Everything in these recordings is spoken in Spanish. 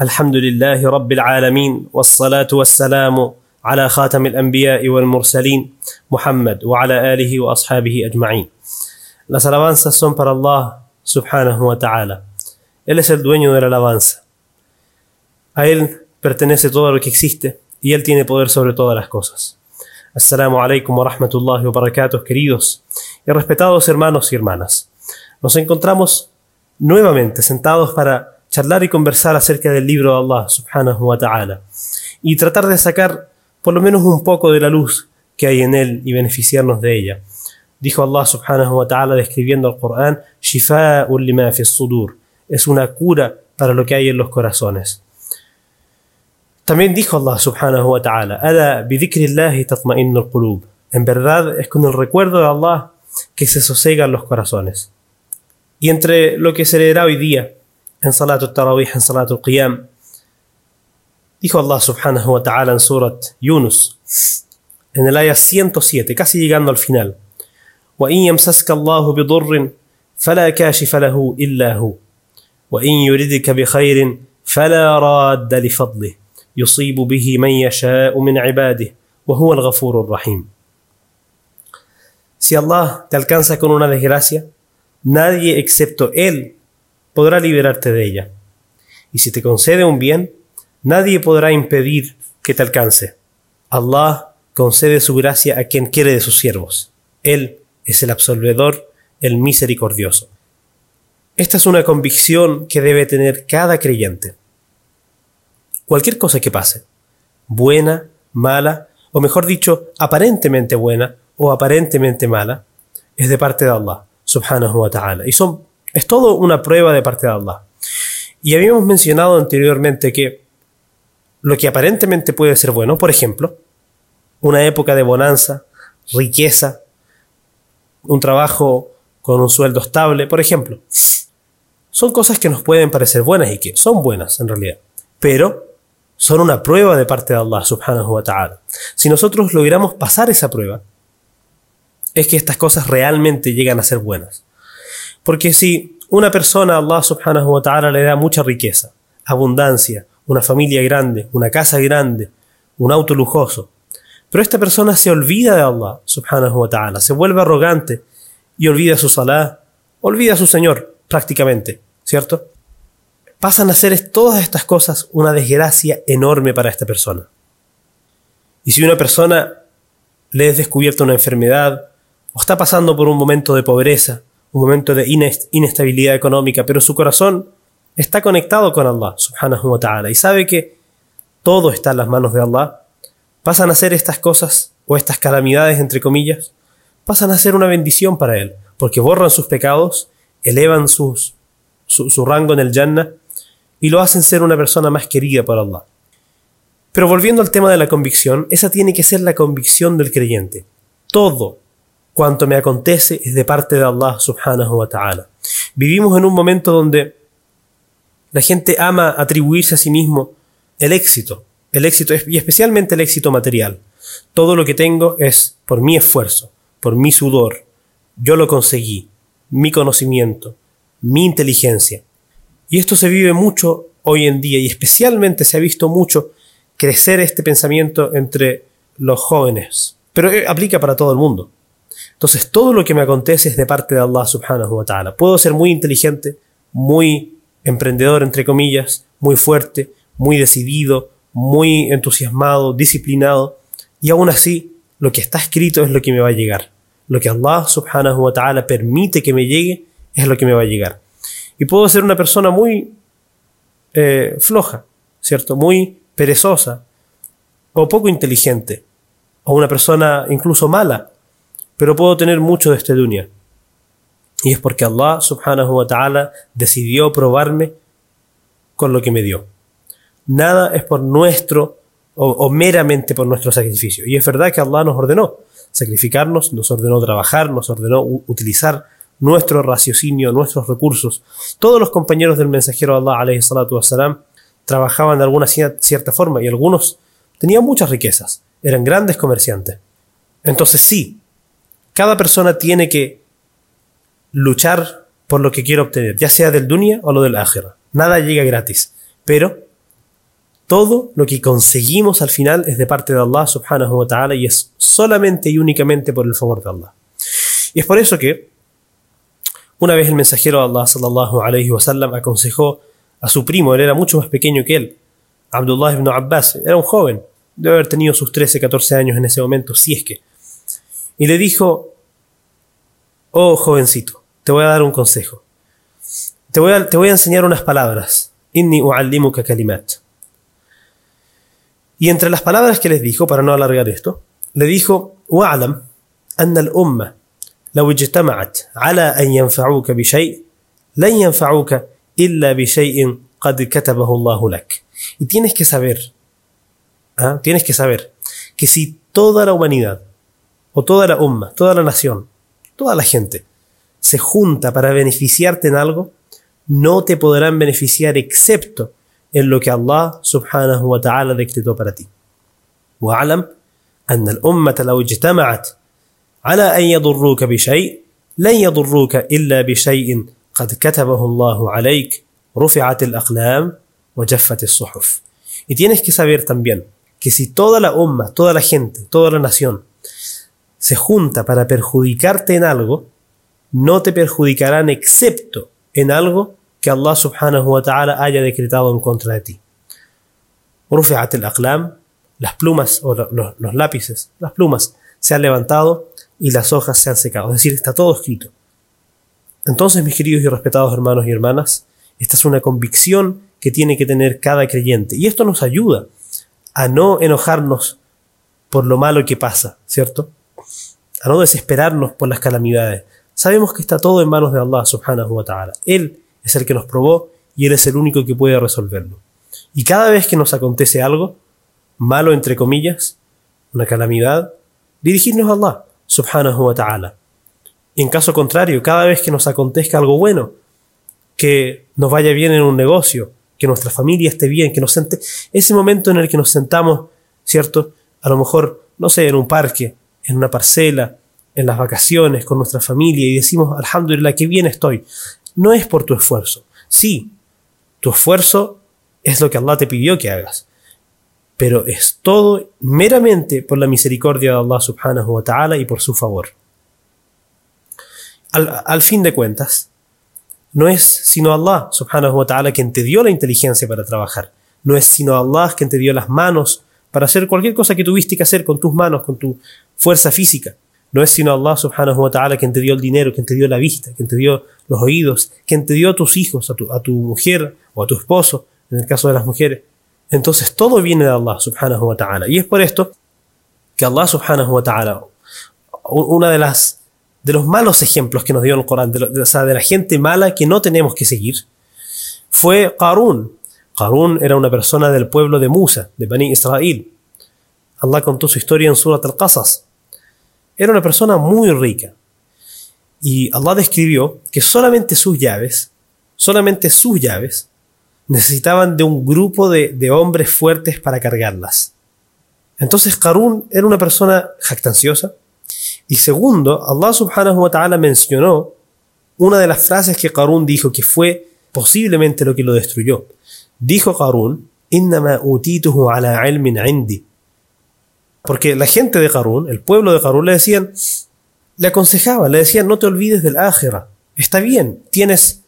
الحمد لله رب العالمين والصلاة والسلام على خاتم الأنبياء والمرسلين محمد وعلى آله وأصحابه أجمعين Las alabanzas son para Allah subhanahu wa ta'ala. Él es el dueño de la alabanza. A Él pertenece todo lo que existe y Él tiene poder sobre todas las cosas. Assalamu alaikum wa rahmatullahi wa barakatuh, queridos y respetados hermanos y hermanas. Nos encontramos nuevamente sentados para charlar y conversar acerca del libro de Allah subhanahu wa ta'ala y tratar de sacar por lo menos un poco de la luz que hay en él y beneficiarnos de ella. Dijo Allah subhanahu wa ta'ala describiendo el Corán, lima fi sudur, es una cura para lo que hay en los corazones. También dijo Allah subhanahu wa ta'ala, Ala bidhikrillahi tatma'innul qulub. En verdad es con el recuerdo de Allah que se sosegan los corazones. Y entre lo que se leerá hoy día en Salat al-Tarawih, en Salat al-Qiyam, dijo Allah subhanahu wa ta'ala en Surat Yunus, en el ayah 107, casi llegando al final, وإن يمسسك الله بضر فلا كاشف له إلا هو وإن يردك بخير فلا راد لفضله يصيب به من يشاء من عباده وهو الغفور الرحيم Si Allah te alcanza con una desgracia, nadie excepto Él podrá liberarte de ella. Y si te concede un bien, nadie podrá impedir que te alcance. Allah concede su gracia a quien quiere de sus siervos. Él es el absolvedor, el misericordioso. Esta es una convicción que debe tener cada creyente. Cualquier cosa que pase, buena, mala, o mejor dicho, aparentemente buena o aparentemente mala, es de parte de Allah, subhanahu wa ta'ala. Y son, es todo una prueba de parte de Allah. Y habíamos mencionado anteriormente que lo que aparentemente puede ser bueno, por ejemplo, una época de bonanza, riqueza, un trabajo con un sueldo estable, por ejemplo. Son cosas que nos pueden parecer buenas y que son buenas en realidad, pero son una prueba de parte de Allah subhanahu wa ta'ala. Si nosotros logramos pasar esa prueba, es que estas cosas realmente llegan a ser buenas. Porque si una persona, Allah subhanahu wa ta'ala, le da mucha riqueza, abundancia, una familia grande, una casa grande, un auto lujoso, pero esta persona se olvida de Allah subhanahu wa ta'ala, se vuelve arrogante y olvida su salah, olvida a su Señor prácticamente, ¿cierto? Pasan a ser todas estas cosas una desgracia enorme para esta persona. Y si una persona le es descubierta una enfermedad o está pasando por un momento de pobreza, un momento de inestabilidad económica, pero su corazón está conectado con Allah subhanahu wa ta'ala y sabe que todo está en las manos de Allah, pasan a ser estas cosas o estas calamidades, entre comillas, pasan a ser una bendición para él, porque borran sus pecados, elevan su, su rango en el Jannah y lo hacen ser una persona más querida por Allah. Pero volviendo al tema de la convicción, esa tiene que ser la convicción del creyente. Todo cuanto me acontece es de parte de Allah subhanahu wa ta'ala. Vivimos en un momento donde la gente ama atribuirse a sí mismo el éxito, el éxito y especialmente el éxito material. Todo lo que tengo es por mi esfuerzo, por mi sudor. Yo lo conseguí, mi conocimiento, mi inteligencia. Y esto se vive mucho hoy en día y especialmente se ha visto mucho crecer este pensamiento entre los jóvenes. Pero eh, aplica para todo el mundo. Entonces todo lo que me acontece es de parte de Allah subhanahu wa ta'ala. Puedo ser muy inteligente, muy emprendedor entre comillas, muy fuerte, muy decidido, muy entusiasmado, disciplinado, y aún así lo que está escrito es lo que me va a llegar. Lo que Allah subhanahu wa ta'ala permite que me llegue es lo que me va a llegar. Y puedo ser una persona muy eh, floja, ¿cierto? Muy perezosa, o poco inteligente, o una persona incluso mala, pero puedo tener mucho de este dunya. Y es porque Allah subhanahu wa ta'ala decidió probarme con lo que me dio. Nada es por nuestro o, meramente por nuestro sacrificio. Y es verdad que Allah nos ordenó sacrificarnos, nos ordenó trabajar, nos ordenó utilizar nuestro raciocinio, nuestros recursos. Todos los compañeros del mensajero Allah alayhi trabajaban de alguna cierta forma y algunos tenían muchas riquezas, eran grandes comerciantes. Entonces sí, cada persona tiene que luchar por lo que quiere obtener, ya sea del dunya o lo del akhira. Nada llega gratis, pero Todo lo que conseguimos al final es de parte de Allah subhanahu wa ta'ala y es solamente y únicamente por el favor de Allah. Y es por eso que una vez el mensajero de Allah sallallahu alayhi wa sallam aconsejó a su primo, él era mucho más pequeño que él, Abdullah ibn Abbas, era un joven, debe haber tenido sus 13, 14 años en ese momento, si es que. Y le dijo, oh jovencito, te voy a dar un consejo. Te voy a, te voy a enseñar unas palabras. Inni u'allimuka kalimat. Y entre las palabras que les dijo, para no alargar esto, le dijo, وَاعْلَمْ أن الأمة لو اجتمعت على أن ينفعوك بشيء لن ينفعوك إلا بشيء قد كتبه الله لك. Y tienes que saber, ¿ah? tienes que saber que si toda la humanidad, o toda la umma, toda la nación, toda la gente, se junta para beneficiarte en algo, no te podrán beneficiar excepto en lo que Allah subhanahu wa ta'ala decretó para ti. واعلم أن الأمة لو اجتمعت على أن يضروك بشيء لن يضروك إلا بشيء قد كتبه الله عليك رفعت الأقلام وجفت الصحف. Y tienes que saber también que si toda la umma, toda la gente, toda la nación se junta para perjudicarte en algo, no te perjudicarán excepto en algo que Allah subhanahu wa ta'ala haya decretado en contra de ti. Rufi'at al-aqlam, las plumas o los, los lápices, las plumas se han levantado y las hojas se han secado. Es decir, está todo escrito. Entonces, mis queridos y respetados hermanos y hermanas, esta es una convicción que tiene que tener cada creyente. Y esto nos ayuda a no enojarnos por lo malo que pasa, ¿cierto? A no desesperarnos por las calamidades. Sabemos que está todo en manos de Allah subhanahu wa ta'ala. Él es el que nos probó y Él es el único que puede resolverlo. Y cada vez que nos acontece algo, malo entre comillas, una calamidad, dirigirnos a Allah, subhanahu wa ta'ala. En caso contrario, cada vez que nos acontezca algo bueno, que nos vaya bien en un negocio, que nuestra familia esté bien, que nos sente, ese momento en el que nos sentamos, ¿cierto? A lo mejor, no sé, en un parque, en una parcela, en las vacaciones, con nuestra familia y decimos, alhamdulillah, qué bien estoy no es por tu esfuerzo. Sí, tu esfuerzo es lo que Allah te pidió que hagas, pero es todo meramente por la misericordia de Allah subhanahu wa ta'ala y por su favor. Al, fin de cuentas, no es sino Allah subhanahu wa ta'ala quien te dio la inteligencia para trabajar, no es sino Allah quien te dio las manos para hacer cualquier cosa que tuviste que hacer con tus manos, con tu fuerza física. No es sino Allah subhanahu wa ta'ala quien te dio el dinero, quien te dio la vista, quien te dio los oídos, quien te dio a tus hijos, a tu, mujer o a tu esposo, en el caso de las mujeres. Entonces todo viene de Allah subhanahu wa ta'ala. Y es por esto que Allah subhanahu wa ta'ala, una de las de los malos ejemplos que nos dio el Corán, de, o sea, de la gente mala que no tenemos que seguir, fue Qarun. Qarun era una persona del pueblo de Musa, de Bani Israel. Allah contó su historia en Surat al-Qasas. Era una persona muy rica. Y Allah describió que solamente sus llaves, solamente sus llaves, necesitaban de un grupo de, hombres fuertes para cargarlas. Entonces Qarun era una persona jactanciosa. Y segundo, Allah subhanahu wa ta'ala mencionó una de las frases que Qarun dijo que fue posiblemente lo que lo destruyó. Dijo Qarun, indi. Porque la gente de Qarun, el pueblo de Qarun, le decían, le aconsejaban, le decían, no te olvides del ájera. Está bien, tienes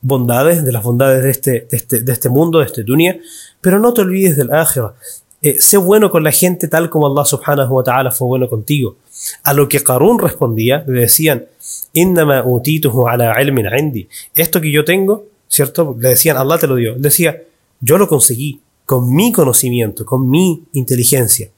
bondades, de las bondades de este, de este, de este mundo, de este dunya, pero no te olvides del ájera. Eh, sé bueno con la gente tal como Allah subhanahu wa ta'ala fue bueno contigo. A lo que Qarun respondía, le decían, ala ilmin indi. Esto que yo tengo, ¿cierto? Le decían, Allah te lo dio. decía, yo lo conseguí con mi conocimiento, con mi inteligencia.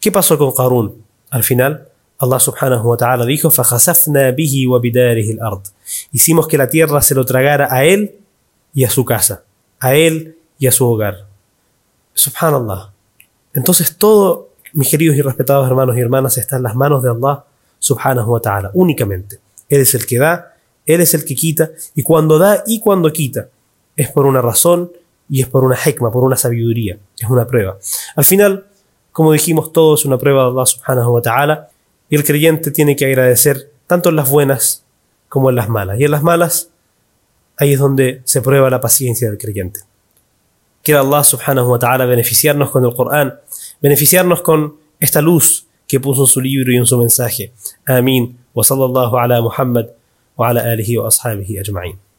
¿Qué pasó con Qarun? Al final, Allah subhanahu wa ta'ala dijo, ard Hicimos que la tierra se lo tragara a él y a su casa, a él y a su hogar. Subhanallah. Entonces todo, mis queridos y respetados hermanos y hermanas, está en las manos de Allah subhanahu wa ta'ala, únicamente. Él es el que da, Él es el que quita, y cuando da y cuando quita, es por una razón y es por una hikma, por una sabiduría, es una prueba. Al final, como dijimos, todo es una prueba de Allah subhanahu wa ta'ala y el creyente tiene que agradecer tanto en las buenas como en las malas. Y en las malas, ahí es donde se prueba la paciencia del creyente. Quiera Allah subhanahu wa ta'ala beneficiarnos con el Corán, beneficiarnos con esta luz que puso en su libro y en su mensaje. Amén. Ala Muhammad wa ala alihi wa ashabihi ajma'in.